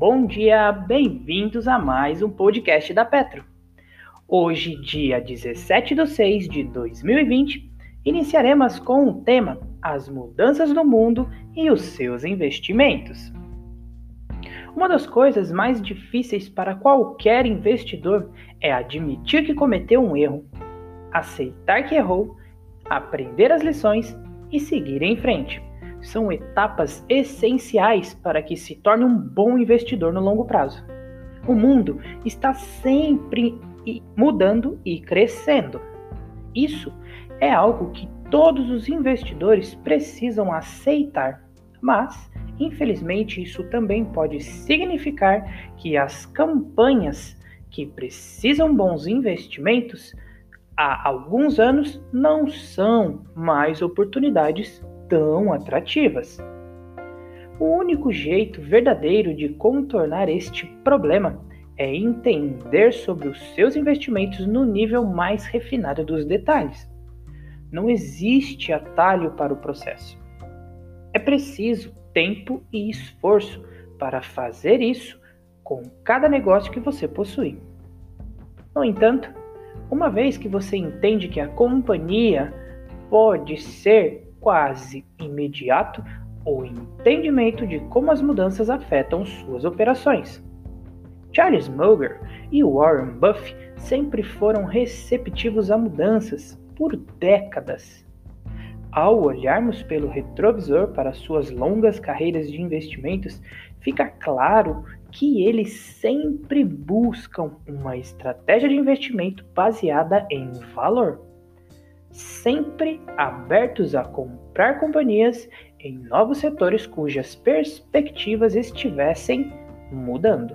Bom dia, bem-vindos a mais um podcast da Petro. Hoje, dia 17 de 6 de 2020, iniciaremos com o tema As mudanças no mundo e os seus investimentos. Uma das coisas mais difíceis para qualquer investidor é admitir que cometeu um erro, aceitar que errou, aprender as lições e seguir em frente são etapas essenciais para que se torne um bom investidor no longo prazo. O mundo está sempre mudando e crescendo. Isso é algo que todos os investidores precisam aceitar, mas, infelizmente, isso também pode significar que as campanhas que precisam bons investimentos há alguns anos não são mais oportunidades tão atrativas. O único jeito verdadeiro de contornar este problema é entender sobre os seus investimentos no nível mais refinado dos detalhes. Não existe atalho para o processo. É preciso tempo e esforço para fazer isso com cada negócio que você possui. No entanto, uma vez que você entende que a companhia pode ser quase imediato o entendimento de como as mudanças afetam suas operações. Charles Munger e Warren Buffett sempre foram receptivos a mudanças por décadas. Ao olharmos pelo retrovisor para suas longas carreiras de investimentos, fica claro que eles sempre buscam uma estratégia de investimento baseada em valor sempre abertos a comprar companhias em novos setores cujas perspectivas estivessem mudando.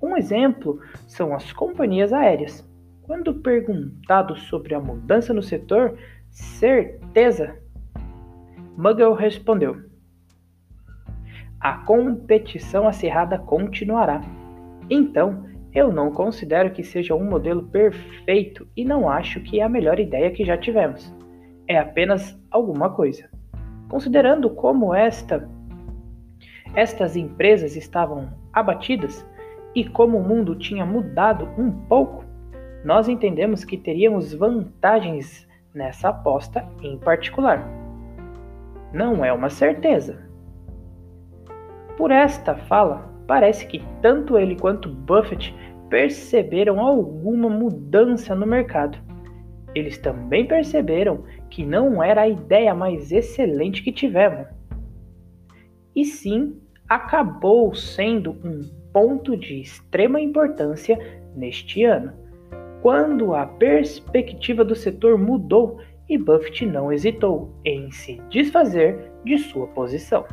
Um exemplo são as companhias aéreas. Quando perguntado sobre a mudança no setor, certeza, Muggle respondeu: A competição acirrada continuará. Então, eu não considero que seja um modelo perfeito e não acho que é a melhor ideia que já tivemos. É apenas alguma coisa. Considerando como esta estas empresas estavam abatidas e como o mundo tinha mudado um pouco, nós entendemos que teríamos vantagens nessa aposta em particular. Não é uma certeza. Por esta fala, parece que tanto ele quanto Buffett perceberam alguma mudança no mercado. Eles também perceberam que não era a ideia mais excelente que tivemos. E sim, acabou sendo um ponto de extrema importância neste ano, quando a perspectiva do setor mudou e Buffett não hesitou em se desfazer de sua posição.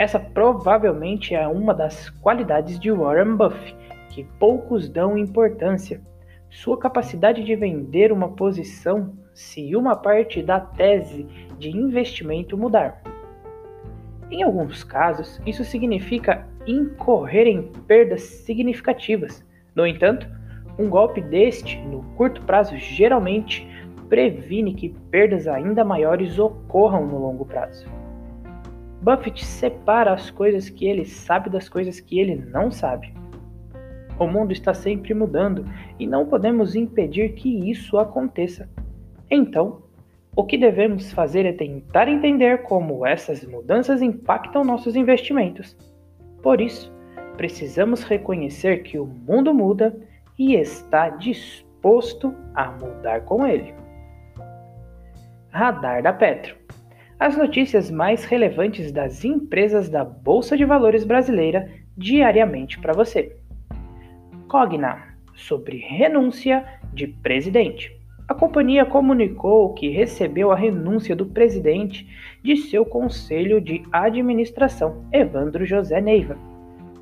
Essa provavelmente é uma das qualidades de Warren Buffett, que poucos dão importância. Sua capacidade de vender uma posição se uma parte da tese de investimento mudar. Em alguns casos, isso significa incorrer em perdas significativas. No entanto, um golpe deste, no curto prazo, geralmente previne que perdas ainda maiores ocorram no longo prazo. Buffett separa as coisas que ele sabe das coisas que ele não sabe. O mundo está sempre mudando e não podemos impedir que isso aconteça. Então, o que devemos fazer é tentar entender como essas mudanças impactam nossos investimentos. Por isso, precisamos reconhecer que o mundo muda e está disposto a mudar com ele. Radar da Petro as notícias mais relevantes das empresas da Bolsa de Valores brasileira diariamente para você. Cogna sobre renúncia de presidente. A companhia comunicou que recebeu a renúncia do presidente de seu conselho de administração, Evandro José Neiva.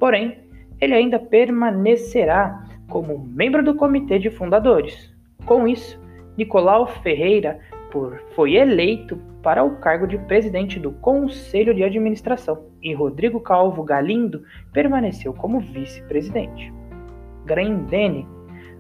Porém, ele ainda permanecerá como membro do comitê de fundadores. Com isso, Nicolau Ferreira por, foi eleito para o cargo de presidente do Conselho de Administração e Rodrigo Calvo Galindo permaneceu como vice-presidente. Grendene.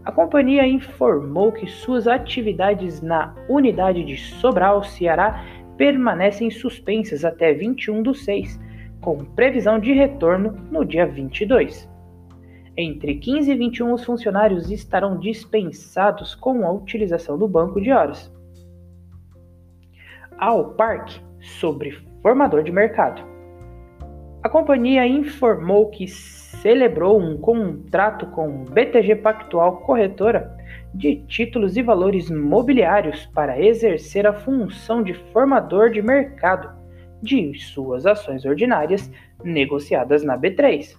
A companhia informou que suas atividades na unidade de Sobral, Ceará, permanecem suspensas até 21 do 6, com previsão de retorno no dia 22. Entre 15 e 21, os funcionários estarão dispensados com a utilização do banco de horas. Ao Parque sobre formador de mercado. A companhia informou que celebrou um contrato com BTG Pactual Corretora de títulos e valores mobiliários para exercer a função de formador de mercado de suas ações ordinárias negociadas na B3.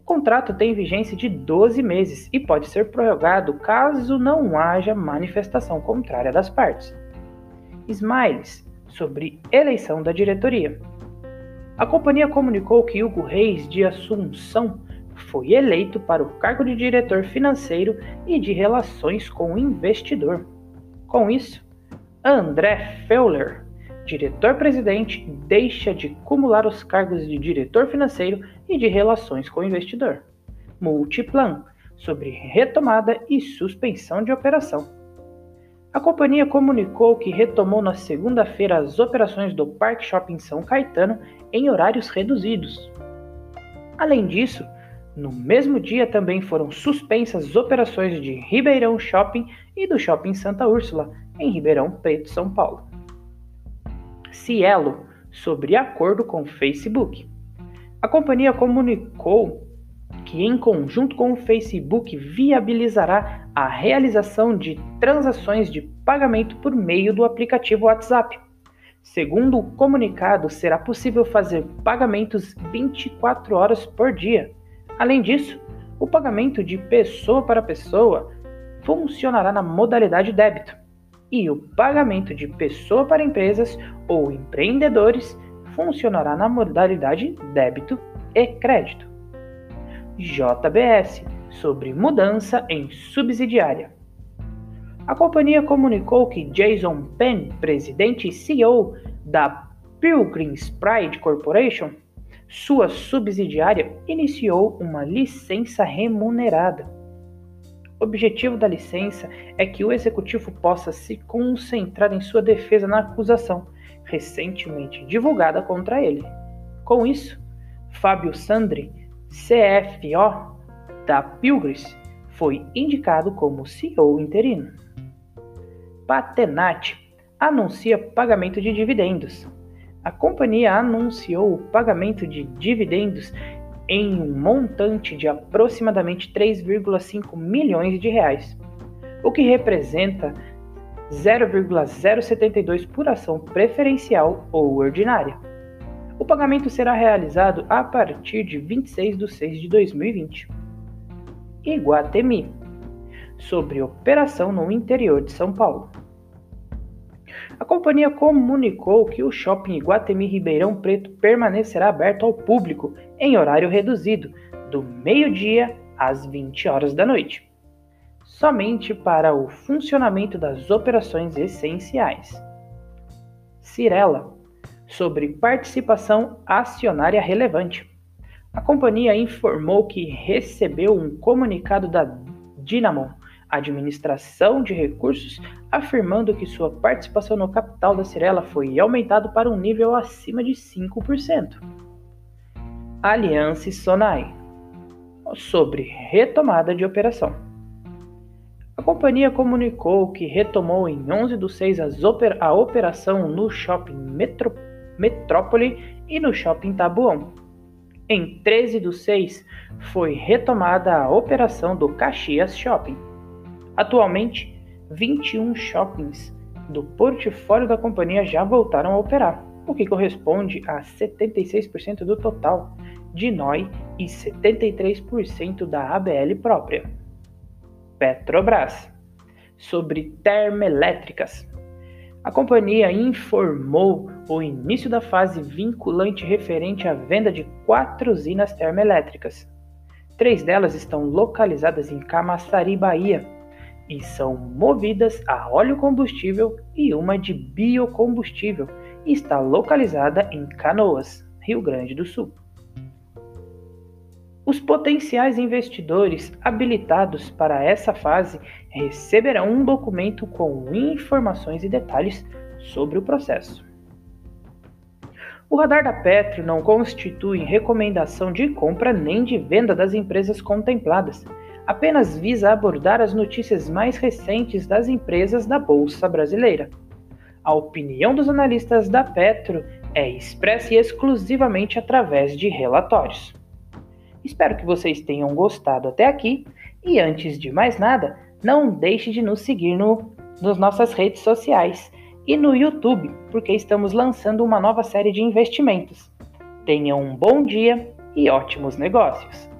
O contrato tem vigência de 12 meses e pode ser prorrogado caso não haja manifestação contrária das partes. Smiles sobre eleição da diretoria. A companhia comunicou que Hugo Reis de Assunção foi eleito para o cargo de diretor financeiro e de relações com o investidor. Com isso, André Feuler, diretor-presidente, deixa de acumular os cargos de diretor financeiro e de relações com o investidor. Multiplan, sobre retomada e suspensão de operação. A companhia comunicou que retomou na segunda-feira as operações do Parque Shopping São Caetano em horários reduzidos. Além disso, no mesmo dia também foram suspensas as operações de Ribeirão Shopping e do Shopping Santa Úrsula, em Ribeirão Preto, São Paulo. Cielo, sobre acordo com Facebook. A companhia comunicou que, em conjunto com o Facebook, viabilizará a realização de transações de pagamento por meio do aplicativo WhatsApp. Segundo o comunicado, será possível fazer pagamentos 24 horas por dia Além disso, o pagamento de pessoa para pessoa funcionará na modalidade débito e o pagamento de pessoa para empresas ou empreendedores funcionará na modalidade débito e crédito. JBS sobre mudança em subsidiária. A companhia comunicou que Jason Penn, presidente e CEO da Pilgrims Pride Corporation, sua subsidiária iniciou uma licença remunerada. O objetivo da licença é que o executivo possa se concentrar em sua defesa na acusação recentemente divulgada contra ele. Com isso, Fábio Sandri, CFO da Pilgris, foi indicado como CEO interino. Patenat anuncia pagamento de dividendos a companhia anunciou o pagamento de dividendos em um montante de aproximadamente 3,5 milhões de reais, o que representa 0,072 por ação preferencial ou ordinária. O pagamento será realizado a partir de 26 de 6 de 2020. Iguatemi sobre operação no interior de São Paulo. A companhia comunicou que o shopping Iguatemi Ribeirão Preto permanecerá aberto ao público em horário reduzido, do meio-dia às 20 horas da noite, somente para o funcionamento das operações essenciais. Cirela, sobre participação acionária relevante. A companhia informou que recebeu um comunicado da Dinamo Administração de Recursos, afirmando que sua participação no capital da Cirela foi aumentado para um nível acima de 5%. Aliança Sonai sobre retomada de operação. A companhia comunicou que retomou em 11 do 6 a operação no Shopping Metro, Metrópole e no Shopping Tabuão. Em 13 do 6 foi retomada a operação do Caxias Shopping. Atualmente, 21 shoppings do portfólio da companhia já voltaram a operar, o que corresponde a 76% do total de NOI e 73% da ABL própria. Petrobras sobre termoelétricas. A companhia informou o início da fase vinculante referente à venda de quatro usinas termoelétricas. Três delas estão localizadas em Camaçari, Bahia, e são movidas a óleo combustível e uma de biocombustível e está localizada em Canoas, Rio Grande do Sul. Os potenciais investidores habilitados para essa fase receberão um documento com informações e detalhes sobre o processo. O radar da Petro não constitui recomendação de compra nem de venda das empresas contempladas, apenas visa abordar as notícias mais recentes das empresas da Bolsa Brasileira. A opinião dos analistas da Petro é expressa exclusivamente através de relatórios. Espero que vocês tenham gostado até aqui e antes de mais nada, não deixe de nos seguir no, nas nossas redes sociais e no YouTube, porque estamos lançando uma nova série de investimentos. Tenham um bom dia e ótimos negócios!